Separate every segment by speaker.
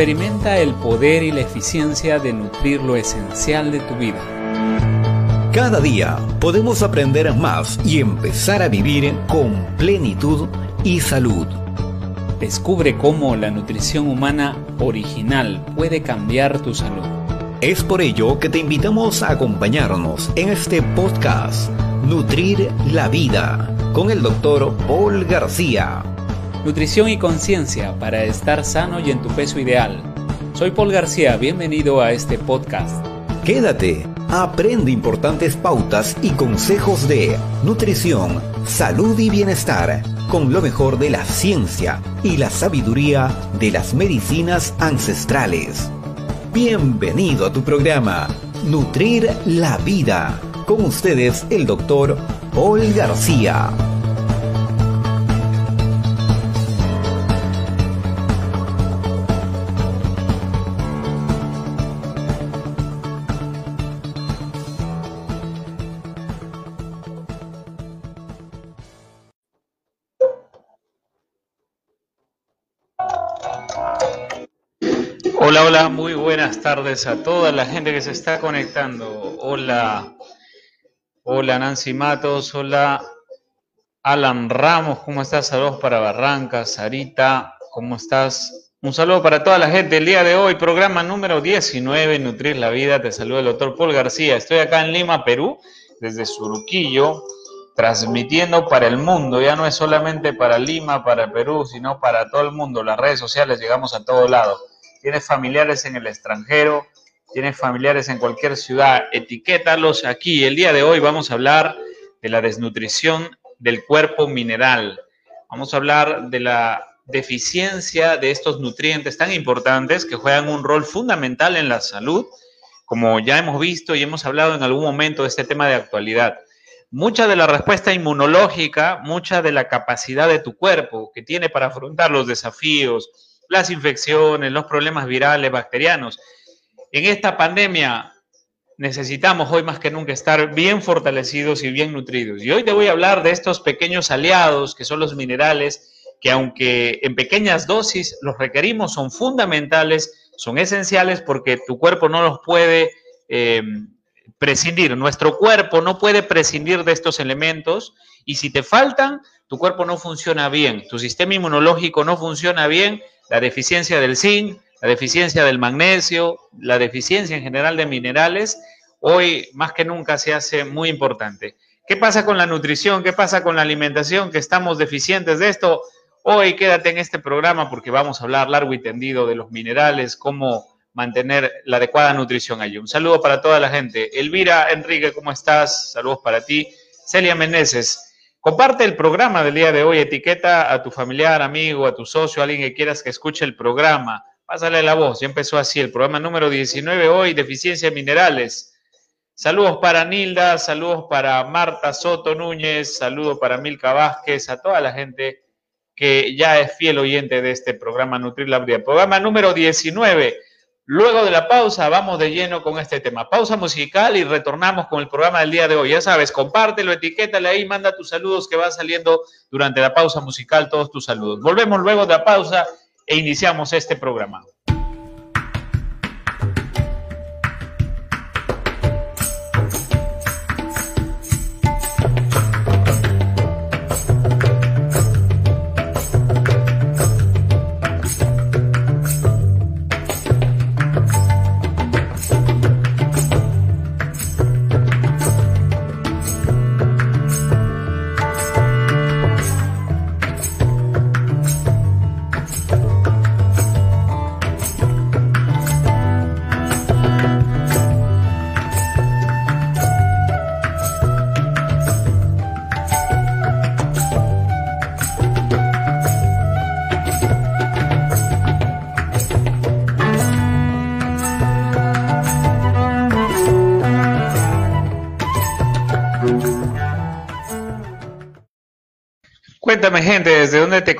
Speaker 1: Experimenta el poder y la eficiencia de nutrir lo esencial de tu vida.
Speaker 2: Cada día podemos aprender más y empezar a vivir con plenitud y salud.
Speaker 1: Descubre cómo la nutrición humana original puede cambiar tu salud.
Speaker 2: Es por ello que te invitamos a acompañarnos en este podcast Nutrir la Vida con el doctor Paul García.
Speaker 1: Nutrición y conciencia para estar sano y en tu peso ideal. Soy Paul García, bienvenido a este podcast.
Speaker 2: Quédate, aprende importantes pautas y consejos de nutrición, salud y bienestar con lo mejor de la ciencia y la sabiduría de las medicinas ancestrales. Bienvenido a tu programa, Nutrir la Vida. Con ustedes el doctor Paul García.
Speaker 1: Tardes a toda la gente que se está conectando. Hola, hola Nancy Matos, hola Alan Ramos, ¿cómo estás? Saludos para Barranca, Sarita, ¿cómo estás? Un saludo para toda la gente. El día de hoy, programa número 19, Nutrir la Vida. Te saluda el doctor Paul García. Estoy acá en Lima, Perú, desde Suruquillo, transmitiendo para el mundo. Ya no es solamente para Lima, para Perú, sino para todo el mundo. Las redes sociales llegamos a todo lado tienes familiares en el extranjero, tienes familiares en cualquier ciudad, etiquétalos aquí. El día de hoy vamos a hablar de la desnutrición del cuerpo mineral. Vamos a hablar de la deficiencia de estos nutrientes tan importantes que juegan un rol fundamental en la salud, como ya hemos visto y hemos hablado en algún momento de este tema de actualidad. Mucha de la respuesta inmunológica, mucha de la capacidad de tu cuerpo que tiene para afrontar los desafíos, las infecciones, los problemas virales, bacterianos. En esta pandemia necesitamos hoy más que nunca estar bien fortalecidos y bien nutridos. Y hoy te voy a hablar de estos pequeños aliados que son los minerales, que aunque en pequeñas dosis los requerimos, son fundamentales, son esenciales porque tu cuerpo no los puede eh, prescindir. Nuestro cuerpo no puede prescindir de estos elementos y si te faltan, tu cuerpo no funciona bien, tu sistema inmunológico no funciona bien, la deficiencia del zinc, la deficiencia del magnesio, la deficiencia en general de minerales, hoy más que nunca se hace muy importante. ¿Qué pasa con la nutrición? ¿Qué pasa con la alimentación? Que estamos deficientes de esto. Hoy quédate en este programa porque vamos a hablar largo y tendido de los minerales, cómo mantener la adecuada nutrición allí. Un saludo para toda la gente. Elvira Enrique, ¿cómo estás? Saludos para ti. Celia Meneses, Comparte el programa del día de hoy, etiqueta a tu familiar, amigo, a tu socio, a alguien que quieras que escuche el programa. Pásale la voz, ya empezó así el programa número 19 hoy, deficiencia de minerales. Saludos para Nilda, saludos para Marta Soto Núñez, saludos para Milka Vázquez, a toda la gente que ya es fiel oyente de este programa Nutrir la Vida. Programa número 19 Luego de la pausa, vamos de lleno con este tema. Pausa musical y retornamos con el programa del día de hoy. Ya sabes, compártelo, etiquétale ahí, manda tus saludos que va saliendo durante la pausa musical, todos tus saludos. Volvemos luego de la pausa e iniciamos este programa.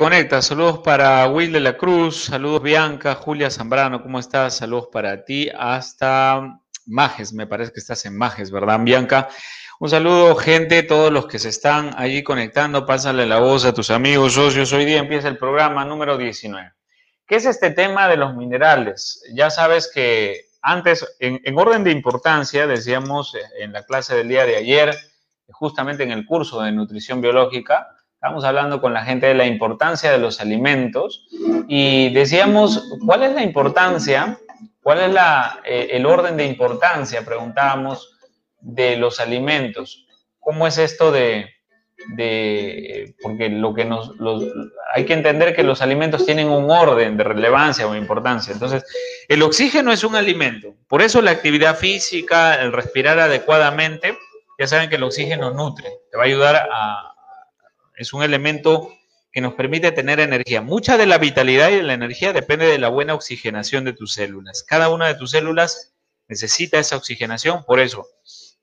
Speaker 1: ¿Desde dónde te conectas? Saludos para Will de la Cruz, saludos Bianca, Julia Zambrano, ¿cómo estás? Saludos para ti hasta Majes, me parece que estás en Majes, ¿verdad, Bianca? Un saludo, gente, todos los que se están allí conectando, pásale la voz a tus amigos, socios. Hoy día empieza el programa número 19. ¿Qué es este tema de los minerales? Ya sabes que antes, en, en orden de importancia, decíamos en la clase del día de ayer, justamente en el curso de nutrición biológica, Estamos hablando con la gente de la importancia de los alimentos y decíamos, ¿cuál es la importancia? ¿Cuál es la, eh, el orden de importancia? Preguntábamos de los alimentos. ¿Cómo es esto de, de porque lo que nos, hay que entender que los alimentos tienen un orden de relevancia o importancia. Entonces, el oxígeno es un alimento. Por eso la actividad física, el respirar adecuadamente, ya saben que el oxígeno nutre, te va a ayudar a, es un elemento que nos permite tener energía. Mucha de la vitalidad y de la energía depende de la buena oxigenación de tus células. Cada una de tus células necesita esa oxigenación, por eso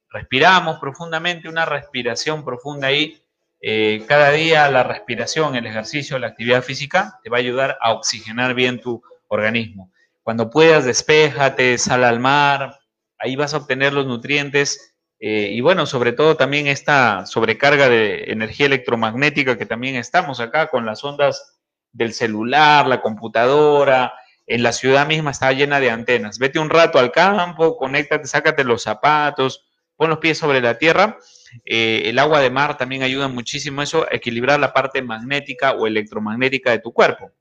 Speaker 1: respiramos profundamente, una respiración profunda ahí. Eh, cada día la respiración, el ejercicio, la actividad física te va a ayudar a oxigenar bien tu organismo. Cuando puedas, despéjate, sal al mar, ahí vas a obtener los nutrientes eh, y bueno, sobre todo también esta sobrecarga de energía electromagnética que también estamos acá con las ondas del celular, la computadora, en la ciudad misma está llena de antenas. Vete un rato al campo, conéctate, sácate los zapatos, pon los pies sobre la tierra. Eh, el agua de mar también ayuda muchísimo eso, a equilibrar la parte magnética o electromagnética de tu cuerpo.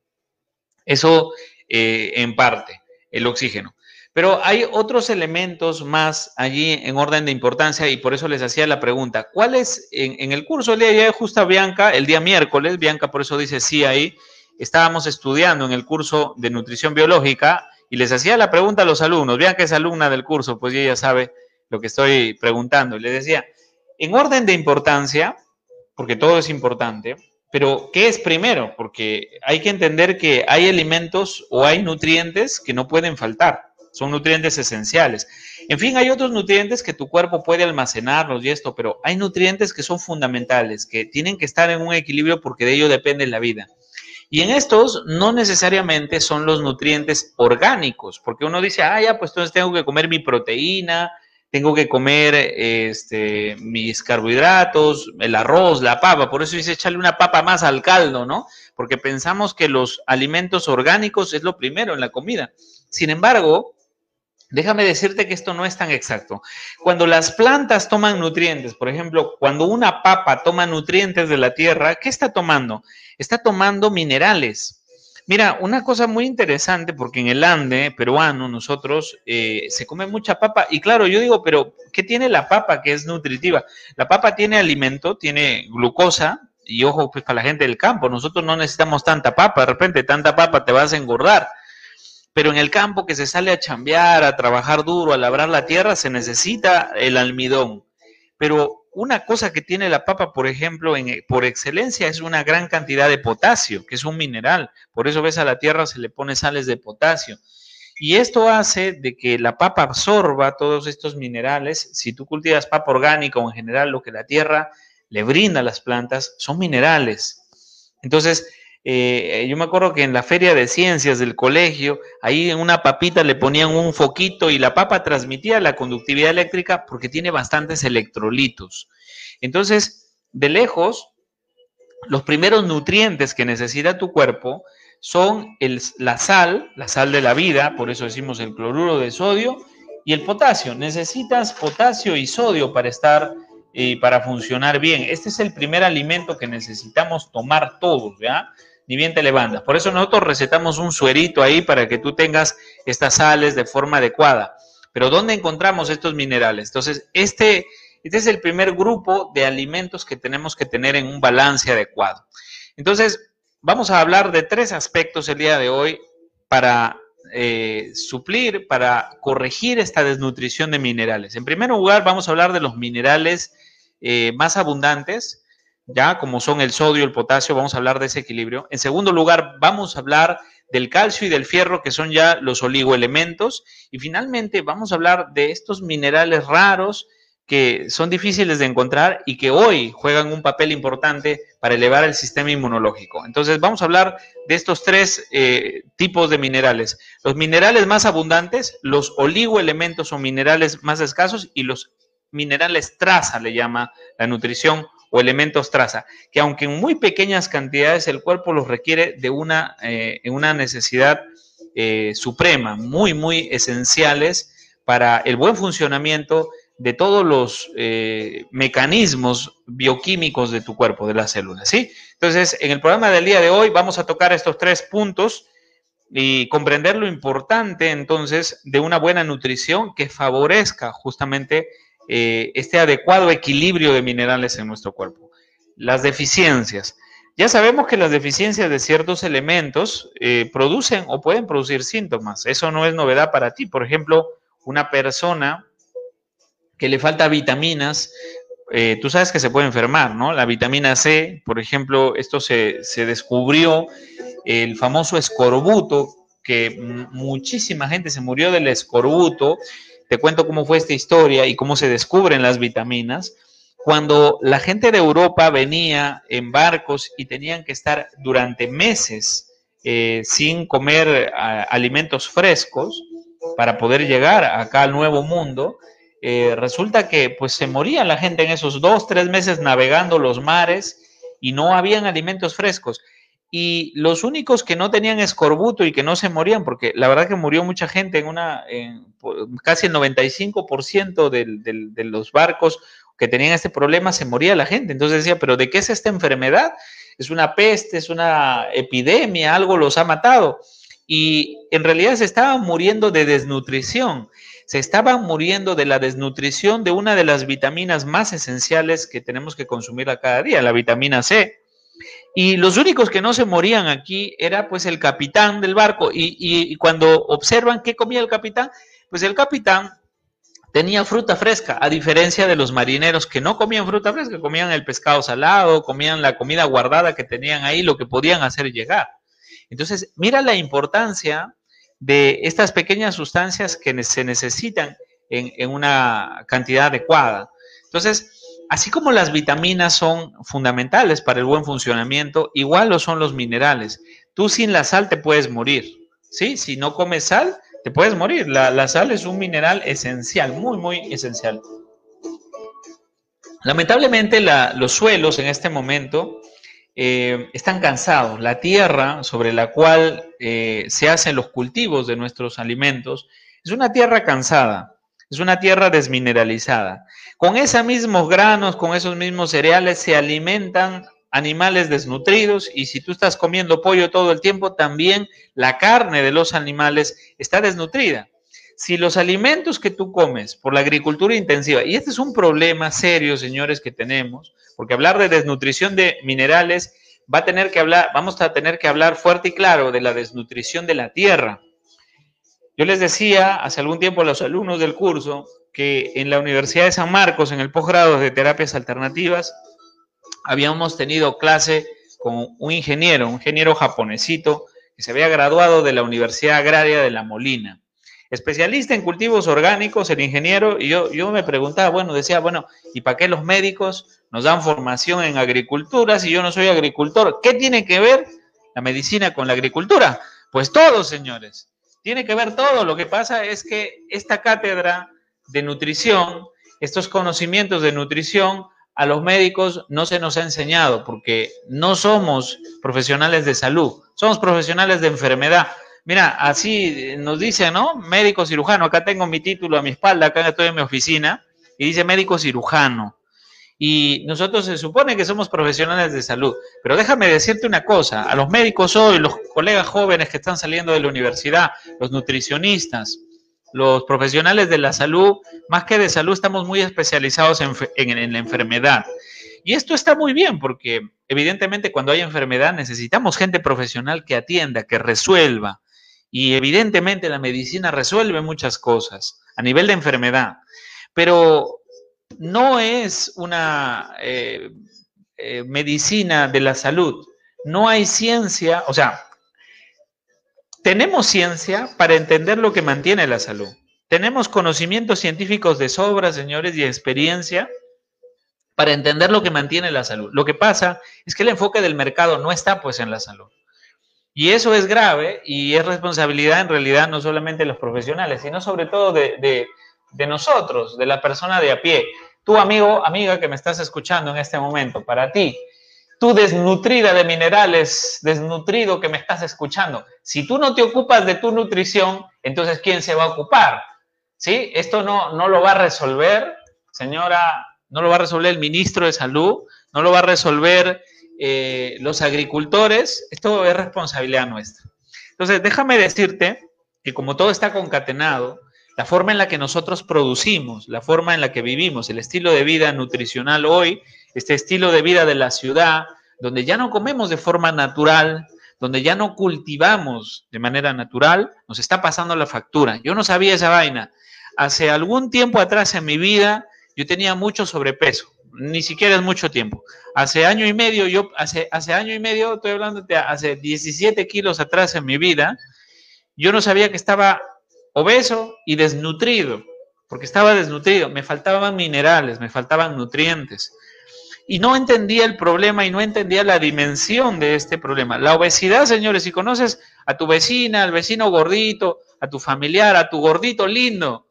Speaker 1: Eso eh, en parte, el oxígeno. Pero hay otros elementos más allí en orden de importancia y por eso les hacía la pregunta. ¿Cuál es en, el curso el día de ayer, justo Bianca, el día miércoles, Bianca por eso dice sí ahí, estábamos estudiando en el curso de nutrición biológica y les hacía la pregunta a los alumnos. Bianca es alumna del curso, pues ella sabe lo que estoy preguntando. Y les decía, en orden de importancia, porque todo es importante, pero ¿qué es primero? Porque hay que entender que hay alimentos o hay nutrientes que no pueden faltar son nutrientes esenciales. En fin, hay otros nutrientes que tu cuerpo puede almacenarlos y esto, pero hay nutrientes que son fundamentales, que tienen que estar en un equilibrio porque de ello depende la vida. Y en estos no necesariamente son los nutrientes orgánicos, porque uno dice, ah, ya, pues entonces tengo que comer mi proteína, tengo que comer este, mis carbohidratos, el arroz, la papa, por eso dice echarle una papa más al caldo, ¿no? Porque pensamos que los alimentos orgánicos es lo primero en la comida. Sin embargo, Déjame decirte que esto no es tan exacto. Cuando las plantas toman nutrientes, por ejemplo, cuando una papa toma nutrientes de la tierra, ¿qué está tomando? Está tomando minerales. Mira, una cosa muy interesante, porque en el Ande peruano nosotros eh, se come mucha papa, y claro, yo digo, pero ¿qué tiene la papa que es nutritiva? La papa tiene alimento, tiene glucosa, y ojo, pues para la gente del campo, nosotros no necesitamos tanta papa, de repente tanta papa te vas a engordar pero en el campo que se sale a chambear, a trabajar duro, a labrar la tierra, se necesita el almidón. Pero una cosa que tiene la papa, por ejemplo, por excelencia, es una gran cantidad de potasio, que es un mineral. Por eso ves a la tierra se le pone sales de potasio. Y esto hace de que la papa absorba todos estos minerales. Si tú cultivas papa orgánica o en general lo que la tierra le brinda a las plantas son minerales. Entonces, eh, yo me acuerdo que en la feria de ciencias del colegio, ahí en una papita le ponían un foquito y la papa transmitía la conductividad eléctrica porque tiene bastantes electrolitos. Entonces, de lejos, los primeros nutrientes que necesita tu cuerpo son la sal, la sal de la vida, por eso decimos el cloruro de sodio, y el potasio. Necesitas potasio y sodio para estar y para funcionar bien. Este es el primer alimento que necesitamos tomar todos, ¿ya? Ni bien te levantas. Por eso nosotros recetamos un suerito ahí para que tú tengas estas sales de forma adecuada. Pero ¿dónde encontramos estos minerales? Entonces, este, este es el primer grupo de alimentos que tenemos que tener en un balance adecuado. Entonces, vamos a hablar de tres aspectos el día de hoy para eh, suplir, para corregir esta desnutrición de minerales. En primer lugar, vamos a hablar de los minerales eh, más abundantes, ya como son el sodio, el potasio, vamos a hablar de ese equilibrio. En segundo lugar, vamos a hablar del calcio y del fierro, que son ya los oligoelementos. Y finalmente, vamos a hablar de estos minerales raros que son difíciles de encontrar y que hoy juegan un papel importante para elevar el sistema inmunológico. Entonces, vamos a hablar de estos tres eh, tipos de minerales. Los minerales más abundantes, los oligoelementos o minerales más escasos y los minerales traza, le llama la nutrición o elementos traza, que aunque en muy pequeñas cantidades el cuerpo los requiere de una, eh, una necesidad eh, suprema, muy, muy esenciales para el buen funcionamiento de todos los eh, mecanismos bioquímicos de tu cuerpo, de las células, ¿sí? Entonces, en el programa del día de hoy vamos a tocar estos tres puntos y comprender lo importante entonces de una buena nutrición que favorezca justamente eh, este adecuado equilibrio de minerales en nuestro cuerpo. Las deficiencias. Ya sabemos que las deficiencias de ciertos elementos eh, producen o pueden producir síntomas. Eso no es novedad para ti. Por ejemplo, una persona que le falta vitaminas, eh, tú sabes que se puede enfermar, ¿no? La vitamina C, por ejemplo, esto se, se descubrió, el famoso escorbuto, que muchísima gente se murió del escorbuto. Te cuento cómo fue esta historia y cómo se descubren las vitaminas. Cuando la gente de Europa venía en barcos y tenían que estar durante meses eh, sin comer alimentos frescos para poder llegar acá al nuevo mundo, eh, resulta que pues se moría la gente en esos dos, tres meses navegando los mares y no habían alimentos frescos. Y los únicos que no tenían escorbuto y que no se morían, porque la verdad que murió mucha gente en una, casi el 95% de los barcos que tenían este problema se moría la gente. Entonces decía, pero ¿de qué es esta enfermedad? Es una peste, es una epidemia, algo los ha matado. Y en realidad se estaban muriendo de desnutrición se estaban muriendo de la desnutrición de una de las vitaminas más esenciales que tenemos que consumir a cada día, la vitamina C. Y los únicos que no se morían aquí era pues el capitán del barco. Y, cuando observan qué comía el capitán, pues el capitán tenía fruta fresca, a diferencia de los marineros que no comían fruta fresca, comían el pescado salado, comían la comida guardada que tenían ahí, lo que podían hacer llegar. Entonces, mira la importancia de estas pequeñas sustancias que se necesitan en, una cantidad adecuada. Entonces, así como las vitaminas son fundamentales para el buen funcionamiento, igual lo son los minerales. Tú sin la sal te puedes morir, ¿sí? Si no comes sal, te puedes morir. La, sal es un mineral esencial, muy, muy esencial. Lamentablemente los suelos en este momento eh, están cansados. La tierra sobre la cual eh, se hacen los cultivos de nuestros alimentos es una tierra cansada, es una tierra desmineralizada. Con esos mismos granos, con esos mismos cereales se alimentan animales desnutridos y si tú estás comiendo pollo todo el tiempo, también la carne de los animales está desnutrida. Si los alimentos que tú comes por la agricultura intensiva, y este es un problema serio, señores, que tenemos, porque hablar de desnutrición de minerales va a tener que hablar, vamos a tener que hablar fuerte y claro de la desnutrición de la tierra. Yo les decía hace algún tiempo a los alumnos del curso que en la Universidad de San Marcos, en el posgrado de terapias alternativas, habíamos tenido clase con un ingeniero, un ingeniero japonesito, que se había graduado de la Universidad Agraria de La Molina especialista en cultivos orgánicos, el ingeniero, y yo, yo me preguntaba, bueno, decía, bueno, ¿y para qué los médicos nos dan formación en agricultura si yo no soy agricultor? ¿Qué tiene que ver la medicina con la agricultura? Pues todo, señores. Tiene que ver todo. Lo que pasa es que esta cátedra de nutrición, estos conocimientos de nutrición, a los médicos no se nos ha enseñado porque no somos profesionales de salud, somos profesionales de enfermedad. Mira, así nos dice, ¿no? Médico cirujano. Acá tengo mi título a mi espalda, acá estoy en mi oficina, y dice médico cirujano. Y nosotros se supone que somos profesionales de salud. Pero déjame decirte una cosa, a los médicos hoy, los colegas jóvenes que están saliendo de la universidad, los nutricionistas, los profesionales de la salud, más que de salud, estamos muy especializados en, en la enfermedad. Y esto está muy bien porque evidentemente cuando hay enfermedad necesitamos gente profesional que atienda, que resuelva, y evidentemente la medicina resuelve muchas cosas a nivel de enfermedad, pero no es una eh, eh, medicina de la salud. No hay ciencia, o sea, tenemos ciencia para entender lo que mantiene la salud. Tenemos conocimientos científicos de sobra, señores, y experiencia para entender lo que mantiene la salud. Lo que pasa es que el enfoque del mercado no está pues en la salud. Y eso es grave y es responsabilidad en realidad no solamente de los profesionales, sino sobre todo de, nosotros, de la persona de a pie. tú amigo, amiga que me estás escuchando en este momento, para ti, tú desnutrida de minerales, desnutrido que me estás escuchando, si tú no te ocupas de tu nutrición, entonces ¿quién se va a ocupar? ¿Sí? Esto no, no lo va a resolver, señora, no lo va a resolver el ministro de Salud, no lo va a resolver eh, los agricultores, esto es responsabilidad nuestra. Entonces, déjame decirte que como todo está concatenado, la forma en la que nosotros producimos, la forma en la que vivimos, el estilo de vida nutricional hoy, este estilo de vida de la ciudad, donde ya no comemos de forma natural, donde ya no cultivamos de manera natural, nos está pasando la factura. Yo no sabía esa vaina. Hace algún tiempo atrás en mi vida, yo tenía mucho sobrepeso, ni siquiera es mucho tiempo. Hace año y medio, yo, hace, hace año y medio, estoy hablando de hace 17 kilos atrás en mi vida, yo no sabía que estaba obeso y desnutrido, porque estaba desnutrido, me faltaban minerales, me faltaban nutrientes. Y no entendía el problema y no entendía la dimensión de este problema. La obesidad, señores, si conoces a tu vecina, al vecino gordito, a tu familiar, a tu gordito lindo,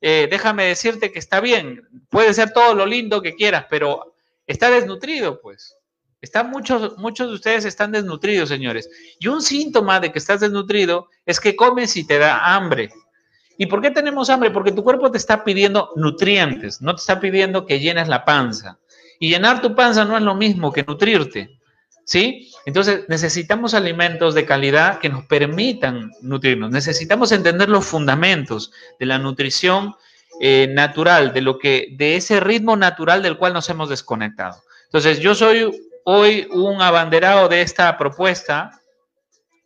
Speaker 1: eh, déjame decirte que está bien, puede ser todo lo lindo que quieras, pero está desnutrido, pues. Están muchos, muchos de ustedes están desnutridos, señores. Y un síntoma de que estás desnutrido es que comes y te da hambre. ¿Y por qué tenemos hambre? Porque tu cuerpo te está pidiendo nutrientes, no te está pidiendo que llenes la panza. Y llenar tu panza no es lo mismo que nutrirte. ¿Sí? Entonces necesitamos alimentos de calidad que nos permitan nutrirnos. Necesitamos entender los fundamentos de la nutrición eh, natural, de lo que, de ese ritmo natural del cual nos hemos desconectado. Entonces, yo soy hoy un abanderado de esta propuesta.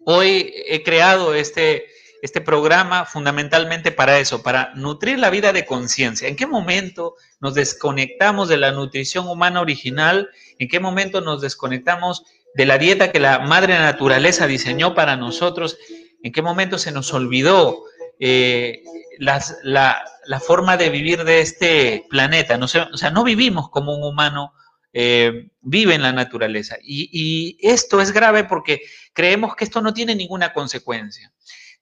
Speaker 1: Hoy he creado este, este programa fundamentalmente para eso, para nutrir la vida de conciencia. ¿En qué momento nos desconectamos de la nutrición humana original? ¿En qué momento nos desconectamos de la dieta que la madre naturaleza diseñó para nosotros? ¿En qué momento se nos olvidó eh, la, forma de vivir de este planeta? O sea, no vivimos como un humano eh, vive en la naturaleza. y esto es grave porque creemos que esto no tiene ninguna consecuencia.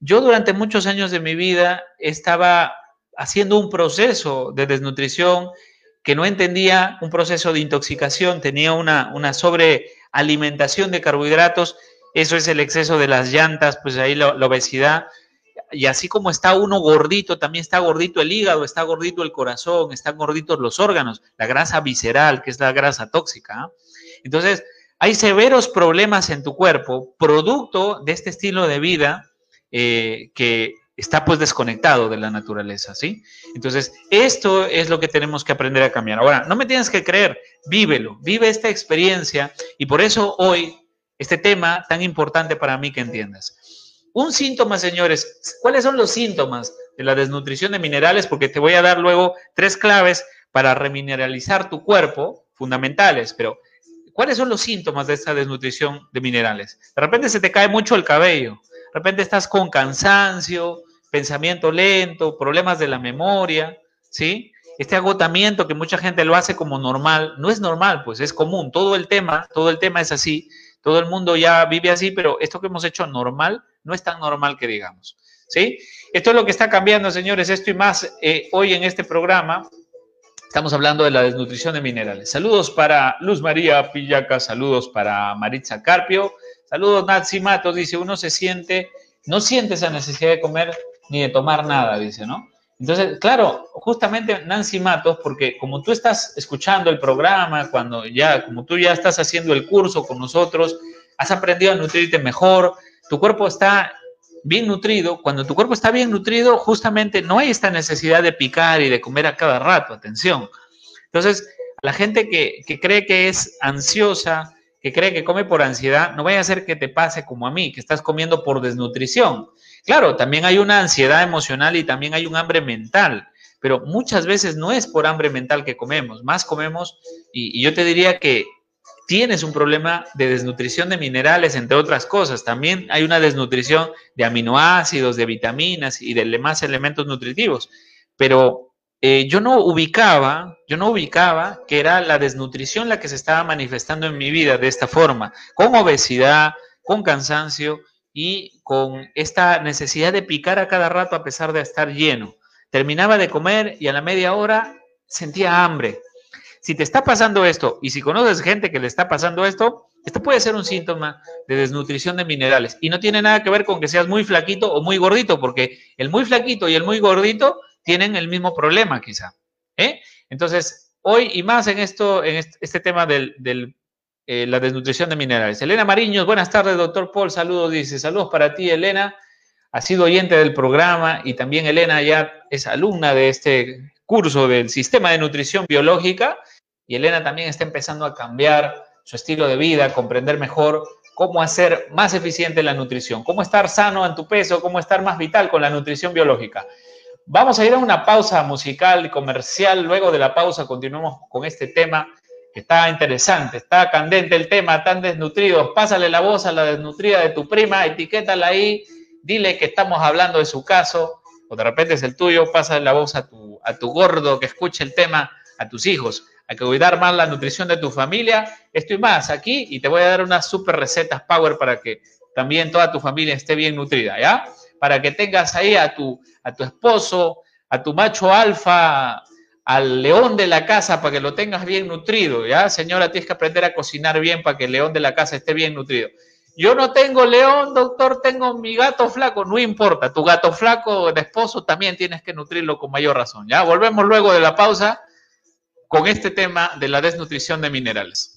Speaker 1: Yo durante muchos años de mi vida estaba haciendo un proceso de desnutrición que no entendía, un proceso de intoxicación, tenía una, una sobrealimentación de carbohidratos, eso es el exceso de las llantas, pues ahí la, la obesidad, y así como está uno gordito, también está gordito el hígado, está gordito el corazón, están gorditos los órganos, la grasa visceral, que es la grasa tóxica. ¿ah? Entonces, hay severos problemas en tu cuerpo, producto de este estilo de vida eh, que está pues desconectado de la naturaleza, ¿sí? Entonces, esto es lo que tenemos que aprender a cambiar. Ahora, no me tienes que creer, vívelo, vive esta experiencia y por eso hoy este tema tan importante para mí que entiendas. Un síntoma, señores, ¿cuáles son los síntomas de la desnutrición de minerales? Porque te voy a dar luego tres claves para remineralizar tu cuerpo, fundamentales, pero ¿cuáles son los síntomas de esta desnutrición de minerales? De repente se te cae mucho el cabello, de repente estás con cansancio, pensamiento lento, problemas de la memoria, ¿sí? Este agotamiento que mucha gente lo hace como normal, no es normal, pues es común. Todo el tema, todo el tema es así. Todo el mundo ya vive así, pero esto que hemos hecho normal no es tan normal que digamos, ¿sí? Esto es lo que está cambiando, señores, esto y más eh, hoy en este programa. Estamos hablando de la desnutrición de minerales. Saludos para Luz María Pillaca, saludos para Maritza Carpio, Saludos, Nazi Matos. Dice, uno se siente, no siente esa necesidad de comer ni de tomar nada, dice, ¿no? Entonces, claro, justamente Nancy Matos, porque como tú estás escuchando el programa, cuando ya, como tú ya estás haciendo el curso con nosotros, has aprendido a nutrirte mejor, tu cuerpo está bien nutrido, cuando tu cuerpo está bien nutrido, justamente no hay esta necesidad de picar y de comer a cada rato, atención. Entonces, la gente que, que cree que es ansiosa, que cree que come por ansiedad, no vaya a ser que te pase como a mí, que estás comiendo por desnutrición. Claro, también hay una ansiedad emocional y también hay un hambre mental, pero muchas veces no es por hambre mental que comemos, más comemos, y, yo te diría que tienes un problema de desnutrición de minerales, entre otras cosas. También hay una desnutrición de aminoácidos, de vitaminas y de demás elementos nutritivos. Pero eh, yo no ubicaba, yo no ubicaba que era la desnutrición la que se estaba manifestando en mi vida de esta forma, con obesidad, con cansancio y con esta necesidad de picar a cada rato a pesar de estar lleno. Terminaba de comer y a la media hora sentía hambre. si te está pasando esto y si conoces gente que le está pasando esto, esto puede ser un síntoma de desnutrición de minerales y no tiene nada que ver con que seas muy flaquito o muy gordito, porque el muy flaquito y el muy gordito tienen el mismo problema quizá. ¿eh? Entonces, hoy y más en esto, en este, tema de eh, la desnutrición de minerales. Elena Mariños, buenas tardes, doctor Paul, saludos, dice, saludos para ti, Elena. Ha sido oyente del programa y también Elena ya es alumna de este curso del sistema de nutrición biológica y Elena también está empezando a cambiar su estilo de vida, comprender mejor cómo hacer más eficiente la nutrición, cómo estar sano en tu peso, cómo estar más vital con la nutrición biológica. Vamos a ir a una pausa musical y comercial. Luego de la pausa continuamos con este tema que está interesante, está candente el tema, tan desnutrido. Pásale la voz a la desnutrida de tu prima, etiquétala ahí, dile que estamos hablando de su caso, o de repente es el tuyo, pásale la voz a tu, a tu gordo que escuche el tema, a tus hijos. Hay que cuidar más la nutrición de tu familia. Estoy más aquí y te voy a dar unas super recetas power para que también toda tu familia esté bien nutrida, ¿ya? Para que tengas ahí a tu, a tu esposo, a tu macho alfa, al león de la casa para que lo tengas bien nutrido, ¿ya? Señora, tienes que aprender a cocinar bien para que el león de la casa esté bien nutrido. Yo no tengo león, doctor, tengo mi gato flaco, no importa, tu gato flaco de esposo también tienes que nutrirlo con mayor razón, ¿ya? Volvemos luego de la pausa con este tema de la desnutrición de minerales.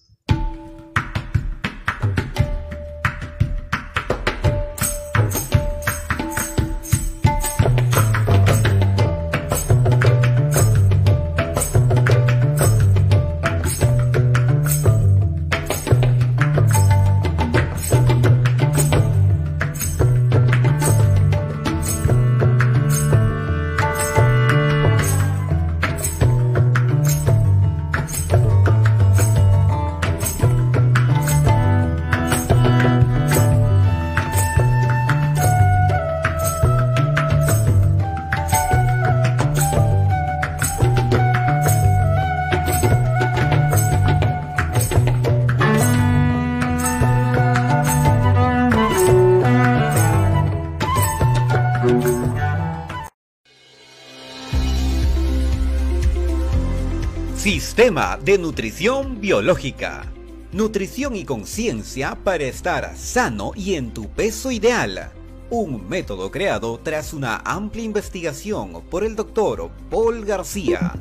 Speaker 2: Sistema de Nutrición Biológica. Nutrición y conciencia para estar sano y en tu peso ideal. Un método creado tras una amplia investigación por el doctor Paul García,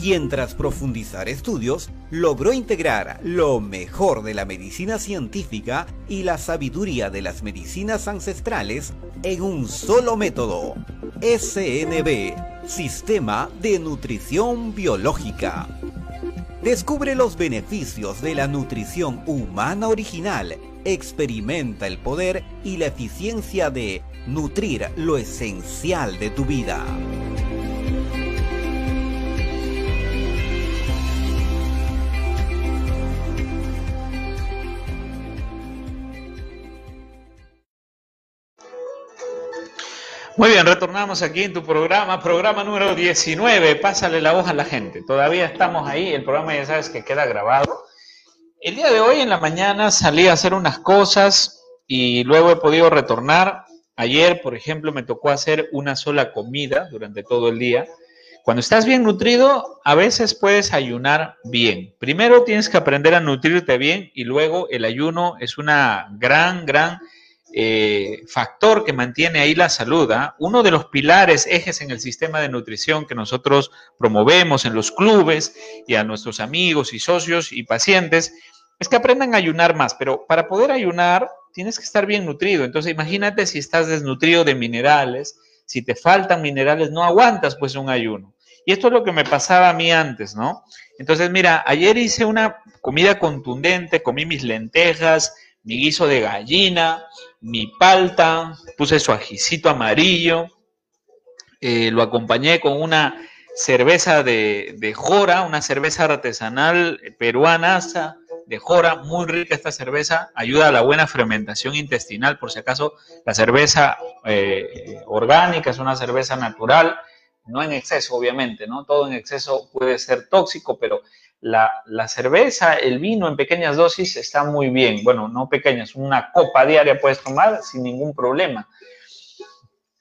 Speaker 2: quien tras profundizar estudios logró integrar lo mejor de la medicina científica y la sabiduría de las medicinas ancestrales en un solo método. SNB Sistema de Nutrición Biológica. Descubre los beneficios de la nutrición humana original. Experimenta el poder y la eficiencia de nutrir lo esencial de tu vida.
Speaker 1: Muy bien, retornamos aquí en tu programa, programa número 19, pásale la hoja a la gente. Todavía estamos ahí, el programa ya sabes que queda grabado. El día de hoy en la mañana salí a hacer unas cosas y luego he podido retornar. Ayer, por ejemplo, me tocó hacer una sola comida durante todo el día. Cuando estás bien nutrido, a veces puedes ayunar bien. Primero tienes que aprender a nutrirte bien y luego el ayuno es una gran, gran eh, factor que mantiene ahí la salud, ¿ah? uno de los pilares, ejes en el sistema de nutrición que nosotros promovemos en los clubes y a nuestros amigos y socios y pacientes, es que aprendan a ayunar más, pero para poder ayunar tienes que estar bien nutrido. Entonces imagínate si estás desnutrido de minerales, si te faltan minerales, no aguantas pues un ayuno. Y esto es lo que me pasaba a mí antes, ¿no? Entonces, mira, ayer hice una comida contundente, comí mis lentejas, mi guiso de gallina, mi palta, puse su ajicito amarillo, eh, lo acompañé con una cerveza de, Jora, una cerveza artesanal peruana de Jora, muy rica esta cerveza, ayuda a la buena fermentación intestinal, por si acaso la cerveza eh, orgánica es una cerveza natural, no en exceso, obviamente, ¿no? Todo en exceso puede ser tóxico, pero la, cerveza, el vino en pequeñas dosis está muy bien. Bueno, no pequeñas, una copa diaria puedes tomar sin ningún problema.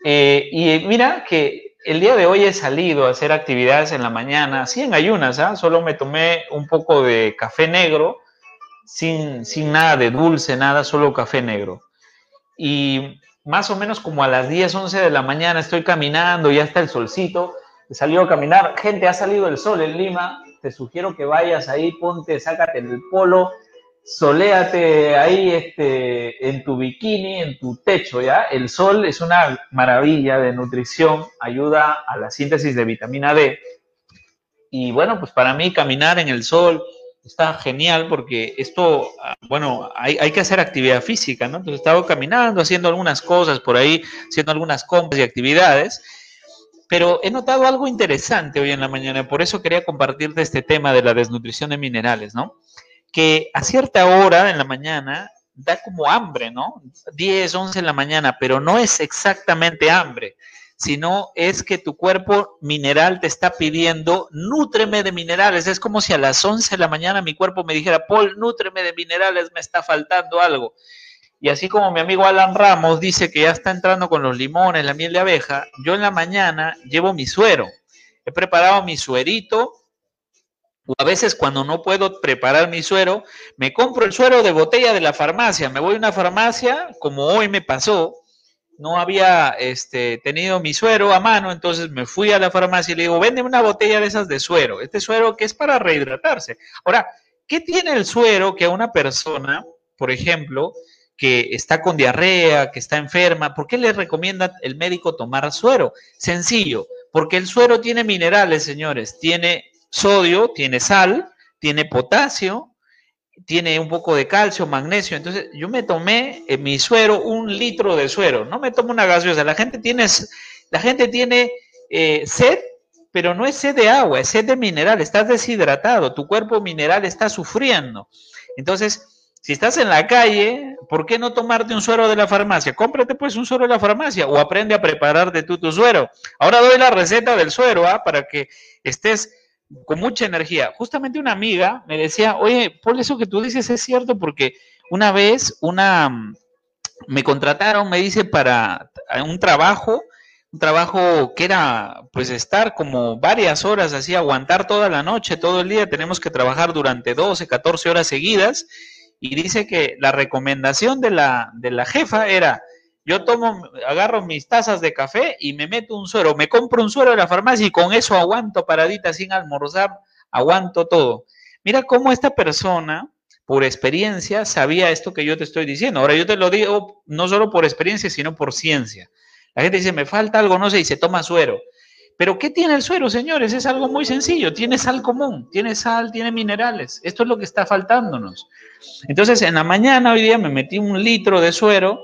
Speaker 1: Eh, y mira que el día de hoy he salido a hacer actividades en la mañana, sí en ayunas, ¿ah? solo me tomé un poco de café negro, sin, sin nada de dulce, nada, solo café negro. Y más o menos como a las 10, 11 de la mañana estoy caminando, ya está el solcito, he salido a caminar, gente, ha salido el sol en Lima, te sugiero que vayas ahí, ponte, sácate el polo, soléate ahí este, en tu bikini, en tu techo, ¿ya? El sol es una maravilla de nutrición, ayuda a la síntesis de vitamina D. Y bueno, pues para mí caminar en el sol está genial porque esto, ah, bueno, hay, hay que hacer actividad física, ¿no? Entonces estaba caminando, haciendo algunas cosas por ahí, haciendo algunas compras y actividades. Pero he notado algo interesante hoy en la mañana, por eso quería compartirte este tema de la desnutrición de minerales, ¿no? que a cierta hora en la mañana da como hambre, ¿no? 10, 11 en la mañana, pero no es exactamente hambre, sino es que tu cuerpo mineral te está pidiendo, nútreme de minerales. Es como si a las 11 de la mañana mi cuerpo me dijera, Paul, nútreme de minerales, me está faltando algo. Y así como mi amigo Alan Ramos dice que ya está entrando con los limones, la miel de abeja, yo en la mañana llevo mi suero. He preparado mi suerito o a veces cuando no puedo preparar mi suero, me compro el suero de botella de la farmacia. Me voy a una farmacia, como hoy me pasó, no había este, tenido mi suero a mano, entonces me fui a la farmacia y le digo, vende una botella de esas de suero. Este suero que es para rehidratarse. Ahora, ¿qué tiene el suero que a una persona, por ejemplo, que está con diarrea, que está enferma, ¿por qué le recomienda el médico tomar suero? Sencillo, porque el suero tiene minerales, señores, tiene sodio, tiene sal, tiene potasio, tiene un poco de calcio, magnesio. Entonces, yo me tomé en mi suero un litro de suero. No me tomo una gaseosa. La gente tiene, la gente tiene eh, sed, pero no es sed de agua, es sed de mineral. Estás deshidratado, tu cuerpo mineral está sufriendo. Entonces, si estás en la calle, ¿por qué no tomarte un suero de la farmacia? Cómprate pues un suero de la farmacia o aprende a prepararte tú tu suero. Ahora doy la receta del suero ¿ah? para que estés con mucha energía. Justamente una amiga me decía, oye, por eso que tú dices es cierto, porque una vez una mm, me contrataron, me dice, para un trabajo, un trabajo que era pues estar como varias horas así, aguantar toda la noche, todo el día, tenemos que trabajar durante 12, 14 horas seguidas, y dice que la recomendación de la, de la jefa era, yo tomo, agarro mis tazas de café y me meto un suero, me compro un suero de la farmacia y con eso aguanto paradita sin almorzar, aguanto todo. Mira cómo esta persona, por experiencia, sabía esto que yo te estoy diciendo. Ahora yo te lo digo no solo por experiencia, sino por ciencia. La gente dice, me falta algo, no sé, y se toma suero. Pero ¿qué tiene el suero, señores? Es algo muy sencillo. Tiene sal común, tiene sal, tiene minerales. Esto es lo que está faltándonos. Entonces, en la mañana hoy día me metí un litro de suero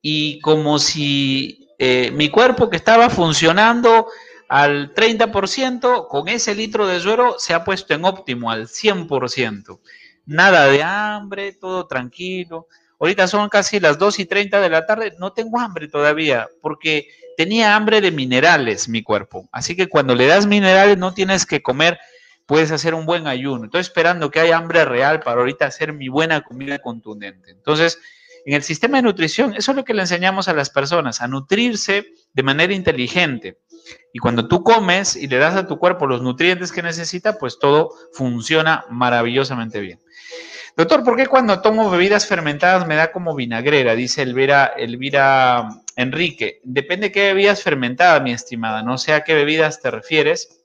Speaker 1: y como si eh, mi cuerpo que estaba funcionando al 30%, con ese litro de suero se ha puesto en óptimo, al 100%. Nada de hambre, todo tranquilo. Ahorita son casi las 2 y 30 de la tarde, no tengo hambre todavía, porque tenía hambre de minerales mi cuerpo. Así que cuando le das minerales no tienes que comer, puedes hacer un buen ayuno. Estoy esperando que haya hambre real para ahorita hacer mi buena comida contundente. Entonces, en el sistema de nutrición, eso es lo que le enseñamos a las personas, a nutrirse de manera inteligente. Y cuando tú comes y le das a tu cuerpo los nutrientes que necesita, pues todo funciona maravillosamente bien. Doctor, ¿por qué cuando tomo bebidas fermentadas me da como vinagrera? Dice Elvira, Elvira Enrique. Depende qué bebidas fermentadas, mi estimada. No sé a qué bebidas te refieres.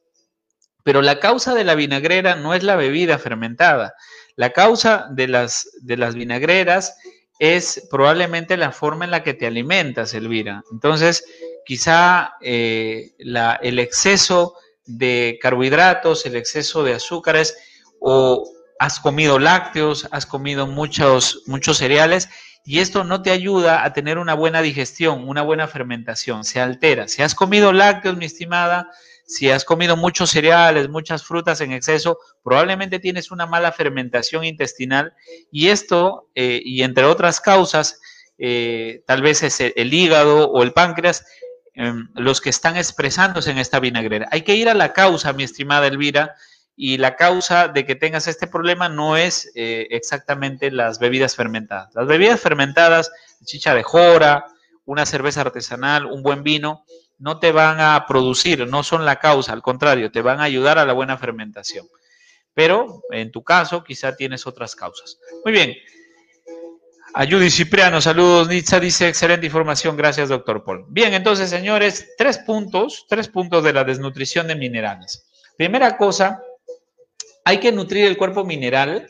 Speaker 1: Pero la causa de la vinagrera no es la bebida fermentada. La causa de las, de las vinagreras es probablemente la forma en la que te alimentas, Elvira. Entonces, quizá eh, el exceso de carbohidratos, el exceso de azúcares, o has comido lácteos, has comido muchos, muchos cereales, y esto no te ayuda a tener una buena digestión, una buena fermentación, se altera. Si has comido lácteos, mi estimada, si has comido muchos cereales, muchas frutas en exceso, probablemente tienes una mala fermentación intestinal y esto, eh, y entre otras causas, eh, tal vez es el hígado o el páncreas, em, los que están expresándose en esta vinagrera. Hay que ir a la causa, mi estimada Elvira, y la causa de que tengas este problema no es eh, exactamente las bebidas fermentadas. Las bebidas fermentadas, chicha de jora, una cerveza artesanal, un buen vino, no te van a producir, no son la causa, al contrario, te van a ayudar a la buena fermentación. Pero en tu caso, quizá tienes otras causas. Muy bien. Ayudi Cipriano, saludos. Nitza dice, excelente información. Gracias, doctor Paul. Bien, entonces, señores, tres puntos, tres puntos de la desnutrición de minerales. Primera cosa, hay que nutrir el cuerpo mineral